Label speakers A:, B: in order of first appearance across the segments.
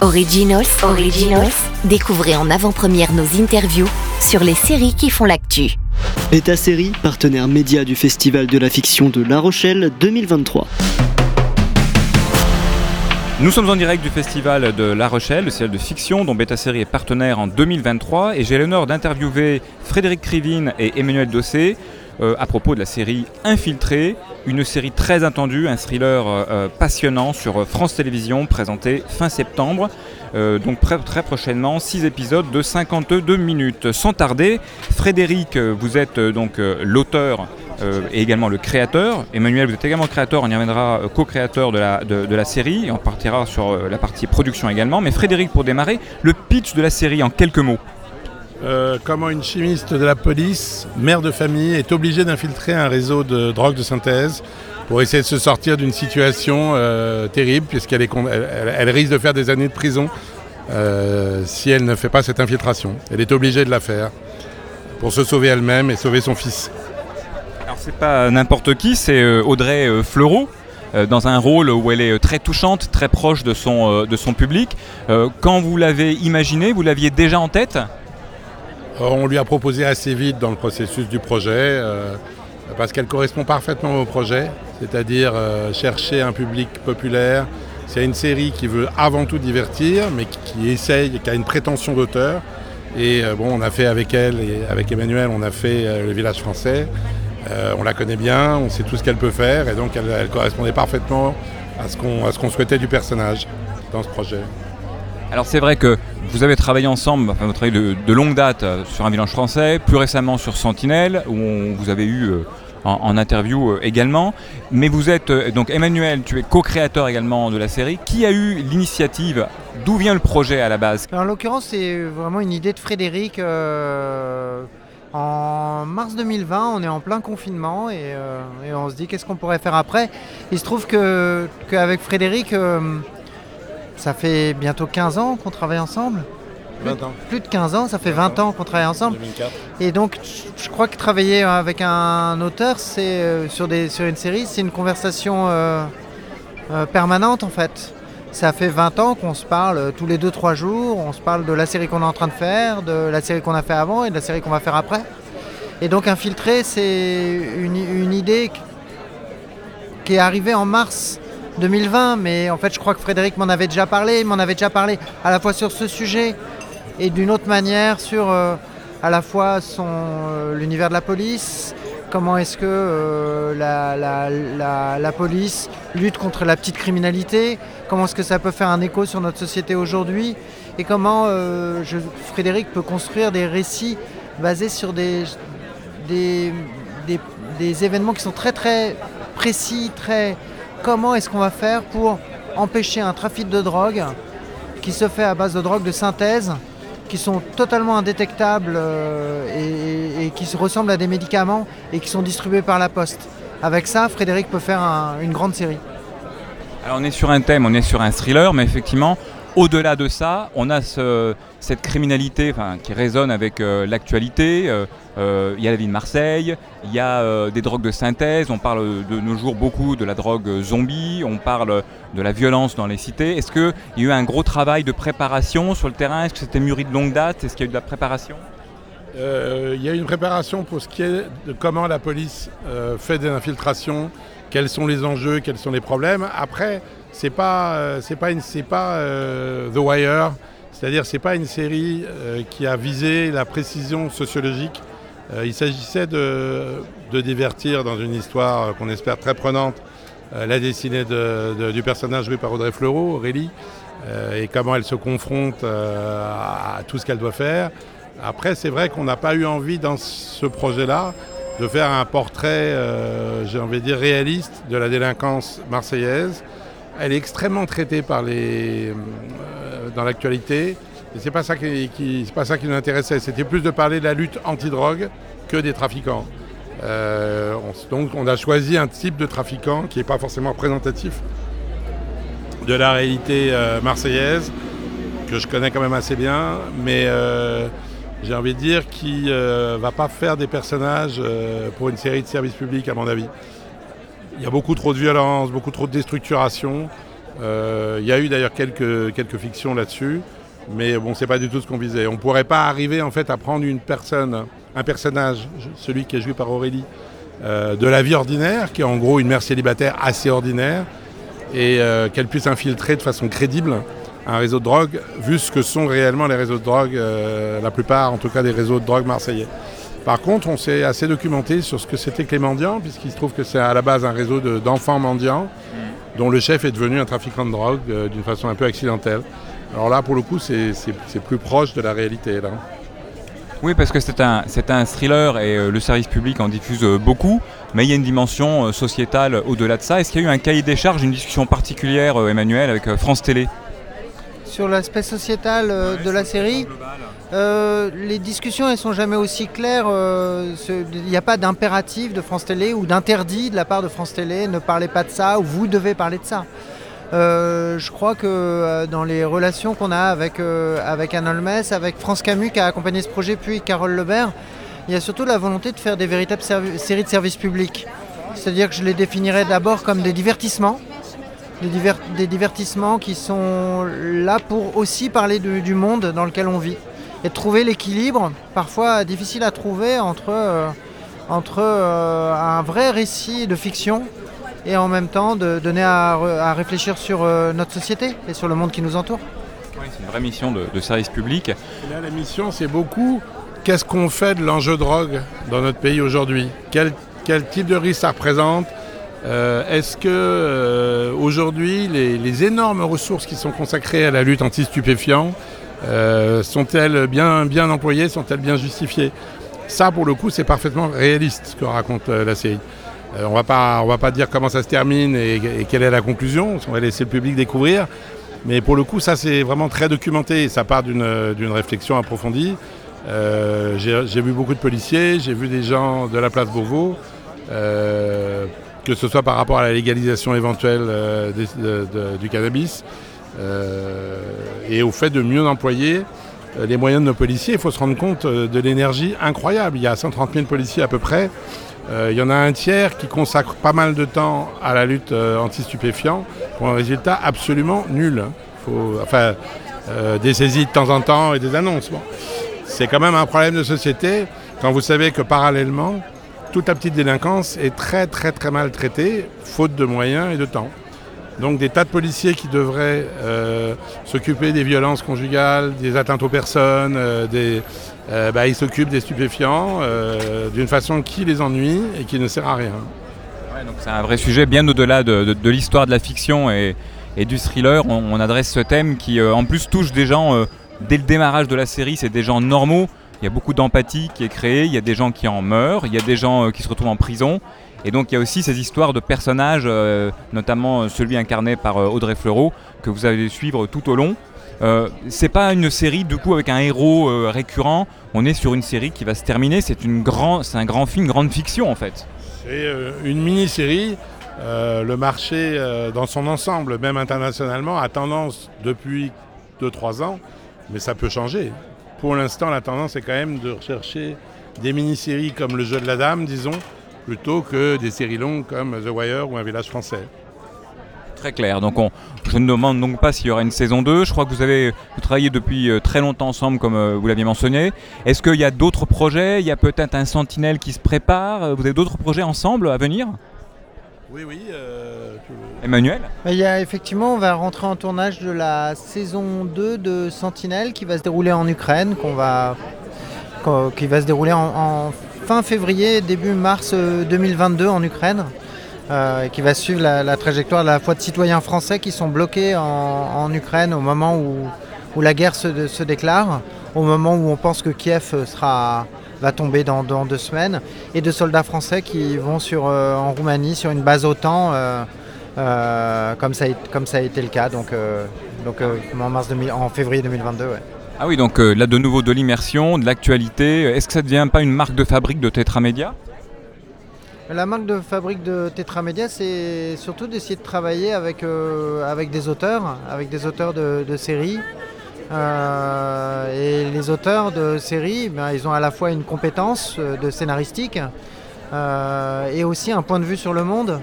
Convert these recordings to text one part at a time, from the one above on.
A: Originals, Originals, découvrez en avant-première nos interviews sur les séries qui font l'actu.
B: Beta Série, partenaire média du Festival de la fiction de La Rochelle 2023.
C: Nous sommes en direct du festival de La Rochelle, le festival de fiction dont Beta Série est partenaire en 2023 et j'ai l'honneur d'interviewer Frédéric Krivine et Emmanuel Dossé euh, à propos de la série Infiltré, une série très attendue, un thriller euh, euh, passionnant sur France Télévisions présenté fin septembre. donc très prochainement, 6 épisodes de 52 minutes. Sans tarder, Frédéric, vous êtes donc l'auteur et également le créateur. Emmanuel, vous êtes également créateur, on y reviendra, co-créateur de la, série, on partira sur la partie production également. Mais Frédéric, pour démarrer, le pitch de la série en quelques mots.
D: Euh, comment une chimiste de la police, mère de famille, est obligée d'infiltrer un réseau de drogue de synthèse pour essayer de se sortir d'une situation euh, terrible, puisqu'elle elle, risque de faire des années de prison euh, si elle ne fait pas cette infiltration. Elle est obligée de la faire pour se sauver elle-même et sauver son fils.
C: Alors c'est pas n'importe qui, c'est Audrey Fleurot dans un rôle où elle est très touchante, très proche de son, de son public. quand vous l'avez imaginé, vous l'aviez déjà en tête?
D: On lui a proposé assez vite dans le processus du projet, euh, parce qu'elle correspond parfaitement au projet, c'est-à-dire euh, chercher un public populaire. C'est une série qui veut avant tout divertir, mais qui, essaye, qui a une prétention d'auteur. Et bon, on a fait avec elle et avec Emmanuel, on a fait Le Village français. on la connaît bien, on sait tout ce qu'elle peut faire, et donc elle, correspondait parfaitement à ce qu'on souhaitait du personnage dans ce projet.
C: Alors c'est vrai que vous avez travaillé ensemble, enfin vous travaillez de, longue date euh, sur un village français, plus récemment sur Sentinelle, où vous avez eu euh, en, interview euh, également. Mais vous êtes, donc Emmanuel, tu es co-créateur également de la série. Qui a eu l'initiative? D'où vient le projet à la base?
E: En l'occurrence, c'est vraiment une idée de Frédéric. en mars 2020, on est en plein confinement et, on se dit qu'est-ce qu'on pourrait faire après? Il se trouve qu'avec Frédéric, ça fait bientôt 15 ans qu'on travaille ensemble.
D: 20 ans.
E: Plus de 15 ans, ça fait 20 ans qu'on travaille ensemble.
D: 2004.
E: Et donc, je crois que travailler avec un auteur, c'est euh, sur, sur une série, c'est une conversation euh, euh, permanente en fait. Ça fait 20 ans qu'on se parle tous les 2-3 jours, on se parle de la série qu'on est en train de faire, de la série qu'on a fait avant et de la série qu'on va faire après. Et donc Infiltré, c'est une, une idée qui est arrivée en mars 2020, mais en fait je crois que Frédéric m'en avait déjà parlé, il m'en avait déjà parlé à la fois sur ce sujet et d'une autre manière sur euh, à la fois son euh, l'univers de la police, comment est-ce que euh, la, police lutte contre la petite criminalité, comment est-ce que ça peut faire un écho sur notre société aujourd'hui, et comment Frédéric peut construire des récits basés sur des, des, des événements qui sont très très précis, très comment est-ce qu'on va faire pour empêcher un trafic de drogue qui se fait à base de drogues de synthèse qui sont totalement indétectables euh, et, qui se ressemblent à des médicaments et qui sont distribués par la poste? Avec ça, Frédéric peut faire une grande série.
C: Alors on est sur un thème, on est sur un thriller, mais effectivement, au-delà de ça, on a cette criminalité qui résonne avec euh, l'actualité. Euh, euh, il y a la vie de Marseille, il y a des drogues de synthèse, on parle de nos jours beaucoup de la drogue zombie, on parle de la violence dans les cités. Est-ce qu'il y a eu un gros travail de préparation sur le terrain? Est-ce que c'était mûri de longue date? Est-ce qu'il y a eu de la préparation?
D: Il y a une préparation pour ce qui est de comment la police fait des infiltrations, quels sont les enjeux, quels sont les problèmes. Après, c'est pas euh, c'est pas une euh, The Wire, c'est-à-dire c'est pas une série euh, qui a visé la précision sociologique. il s'agissait de, divertir dans une histoire qu'on espère très prenante, la dessinée de, du personnage joué par Audrey Fleurot, Aurélie, et comment elle se confronte à tout ce qu'elle doit faire. Après, c'est vrai qu'on n'a pas eu envie dans ce projet-là de faire un portrait, j'ai envie de dire, réaliste de la délinquance marseillaise. Elle est extrêmement traitée par les, euh, dans l'actualité. Et c'est pas ça qui, pas ça qui nous intéressait. C'était plus de parler de la lutte anti-drogue que des trafiquants. Euh, donc on a choisi un type de trafiquant qui n'est pas forcément représentatif de la réalité euh, marseillaise, que je connais quand même assez bien, mais j'ai envie de dire qui ne va pas faire des personnages pour une série de services publics à mon avis. Il y a beaucoup trop de violence, beaucoup trop de déstructuration. Il y a eu d'ailleurs quelques, quelques fictions là-dessus, mais bon, c'est pas du tout ce qu'on visait. On pourrait pas arriver en fait à prendre une personne, un personnage, celui qui est joué par Aurélie, de la vie ordinaire, qui est en gros une mère célibataire assez ordinaire, et qu'elle puisse infiltrer de façon crédible un réseau de drogue, vu ce que sont réellement les réseaux de drogue, euh, la plupart en tout cas des réseaux de drogue marseillais. Par contre, on s'est assez documenté sur ce que c'était que les mendiants, puisqu'il se trouve que c'est à la base un réseau d'enfants mendiants, dont le chef est devenu un trafiquant de drogue euh, d'une façon un peu accidentelle. Alors là, pour le coup, c'est plus proche de la réalité.
C: Oui, parce que c'est un, un thriller et euh, le service public en diffuse beaucoup, mais il y a une dimension sociétale au-delà de ça. Est-ce qu'il y a eu un cahier des charges, une discussion particulière, Emmanuel, avec France Télé?
E: Sur l'aspect sociétal euh, de la série, euh, les discussions elles sont jamais aussi claires. Euh, il n'y a pas d'impératif de France Télé ou d'interdit de la part de France Télé. Ne parlez pas de ça ou vous devez parler de ça. je crois que dans les relations qu'on a avec, avec Anne Holmes, avec France Camus qui a accompagné ce projet, puis Carole Lebert, il y a surtout la volonté de faire des véritables séries de services publics. C'est-à-dire que je les définirais d'abord comme des divertissements des, divertissements qui sont là pour aussi parler du monde dans lequel on vit. Et trouver l'équilibre, parfois difficile à trouver, entre, euh, entre euh, un vrai récit de fiction et en même temps de donner à, réfléchir sur euh, notre société et sur le monde qui nous entoure.
C: c'est une vraie mission de, service public.
D: là, la mission, c'est beaucoup qu'est-ce qu'on fait de l'enjeu drogue dans notre pays aujourd'hui? Quel, quel type de risque ça représente? Euh, est-ce que euh, aujourd'hui les, énormes ressources qui sont consacrées à la lutte anti-stupéfiants euh, sont-elles bien, bien employées, sont-elles bien justifiées? Ça, pour le coup, c'est parfaitement réaliste ce que raconte la série. on va pas, on va pas dire comment ça se termine et, quelle est la conclusion. On va laisser le public découvrir. Mais pour le coup, ça c'est vraiment très documenté. Ça part d'une réflexion approfondie. j'ai vu beaucoup de policiers, j'ai vu des gens de la place Beauvau que ce soit par rapport à la légalisation éventuelle euh, du cannabis euh, et au fait de mieux employer euh, les moyens de nos policiers. Il faut se rendre compte de l'énergie incroyable. Il y a 130 000 policiers à peu près. il y en a un tiers qui consacre pas mal de temps à la lutte anti-stupéfiants pour un résultat absolument nul. Faut, enfin, des saisies de temps en temps et des annonces. C'est quand même un problème de société quand vous savez que parallèlement, toute la petite délinquance est très très très mal traitée, faute de moyens et de temps. Donc des tas de policiers qui devraient euh, s'occuper des violences conjugales, des atteintes aux personnes, euh, des, euh, bah, ils s'occupent des stupéfiants d'une façon qui les ennuie et qui ne sert à rien.
C: c'est un vrai sujet bien au-delà de, l'histoire de la fiction et, du thriller. on, adresse ce thème qui en plus touche des gens dès le démarrage de la série, c'est des gens normaux il y a beaucoup d'empathie qui est créée, il y a des gens qui en meurent, il y a des gens euh, qui se retrouvent en prison. Et donc il y a aussi ces histoires de personnages, euh, notamment euh, celui incarné par Audrey Fleurot, que vous allez suivre tout au long. Euh, c'est pas une série du coup avec un héros récurrent, on est sur une série qui va se terminer, c'est un grand film, une grande fiction en fait.
D: C'est une mini-série. le marché dans son ensemble, même internationalement, a tendance depuis 2-3 ans, mais ça peut changer. Pour l'instant, la tendance est quand même de rechercher des mini-séries comme Le Jeu de la Dame, disons, plutôt que des séries longues comme The Wire ou Un village français.
C: Très clair. Donc on, je ne demande donc pas s'il y aura une saison 2. Je crois que vous avez travaillé depuis euh, très longtemps ensemble, comme euh, vous l'aviez mentionné. Est-ce qu'il y a d'autres projets? Il y a peut-être un Sentinelle qui se prépare? Vous avez d'autres projets ensemble à venir?
D: Oui, oui.
C: Euh, Emmanuel
E: Il y a effectivement, on va rentrer en tournage de la saison 2 de Sentinelle qui va se dérouler en Ukraine, qu'on va, qui va se dérouler en, fin février, début mars 2022 euh, en Ukraine. Euh, et qui va suivre la, trajectoire de la fois de citoyens français qui sont bloqués en, Ukraine au moment où, la guerre se, se, déclare, au moment où on pense que Kiev sera, va tomber dans, deux semaines, et de soldats français qui vont sur, euh, en Roumanie sur une base OTAN, euh, euh, comme, ça, comme ça a été le cas donc, donc en, mars en février 2022.
C: Ah oui, donc là de nouveau de l'immersion, de l'actualité. Est-ce que ça ne devient pas une marque de fabrique de Tetramédia
E: la marque de fabrique de Tetramédia, c'est surtout d'essayer de travailler avec, avec des auteurs, avec des auteurs de, de séries, et les auteurs de séries, ben, ils ont à la fois une compétence euh, de scénaristique euh, et aussi un point de vue sur le monde.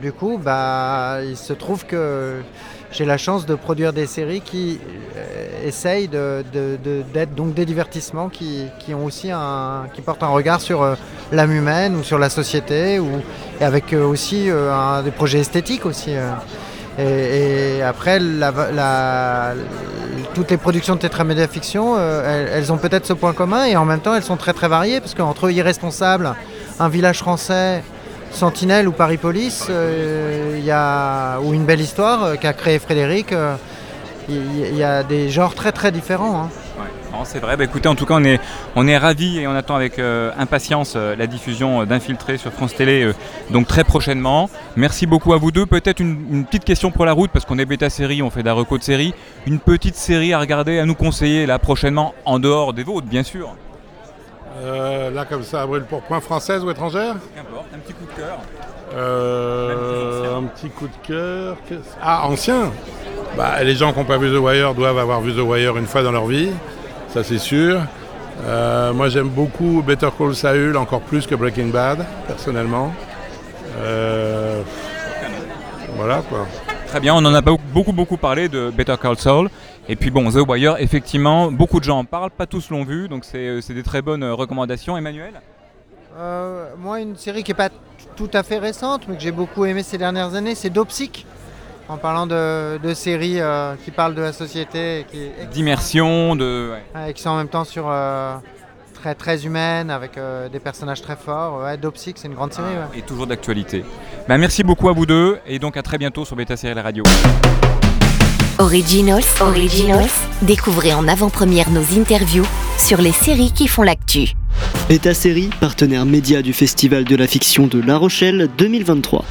E: Du coup, bah, il se trouve que j'ai la chance de produire des séries qui euh, essayent d'être donc des divertissements qui, qui ont aussi un, qui portent un regard sur euh, l'âme humaine ou sur la société ou et avec euh, aussi euh, des projets esthétiques aussi. Et, après, toutes les productions de Tetramédia Fiction, euh, elles, ont peut-être ce point commun et en même temps, elles sont très très variées parce qu'entre Irresponsable, Un village français, Sentinelle ou Paris Police, euh, y a, ou Une belle histoire euh, qu'a créé Frédéric, il il y, a des genres très très différents. hein.
C: Ouais, c'est vrai. Bah, écoutez, en tout cas, on est, on est ravis et on attend avec euh, impatience euh, la diffusion euh, d'Infiltré sur France Télé, donc très prochainement. Merci beaucoup à vous deux. Peut-être une, une petite question pour la route, parce qu'on est bêta série, on fait des recos de série. Une petite série à regarder, à nous conseiller là prochainement, en dehors des vôtres, bien sûr.
D: Là, comme ça, à brûle pour point française ou étrangère
C: Qu'importe, un petit coup de cœur.
D: Un petit coup de cœur. Ah, ancien bah, Les gens qui n'ont pas vu The Wire doivent avoir vu The Wire une fois dans leur vie, ça c'est sûr. Euh, moi j'aime beaucoup Better Call Saul, encore plus que Breaking Bad, personnellement. Euh, Voilà quoi.
C: Très bien, on en a beaucoup, beaucoup, parlé de Better Call Saul. Et puis bon, The Wire, effectivement, beaucoup de gens en parlent, pas tous l'ont vu, donc c'est euh, des très bonnes recommandations. Emmanuel?
E: Euh, moi, une série qui n'est pas tout à fait récente, mais que j'ai beaucoup aimé ces dernières années, c'est Dopsic. En parlant de, de séries euh, qui parlent de la société et qui,
C: D'immersion, de...
E: ouais. et qui sont en même temps sur euh, très très humaines, avec euh, des personnages très forts. Ouais, Dopsic, c'est une grande série. ouais.
C: et toujours d'actualité. Ben, merci beaucoup à vous deux et donc à très bientôt sur Beta Série La Radio.
A: Originals, Originals, découvrez en avant-première nos interviews sur les séries qui font l'actu.
B: Beta Série, partenaire média du Festival de la fiction de La Rochelle 2023.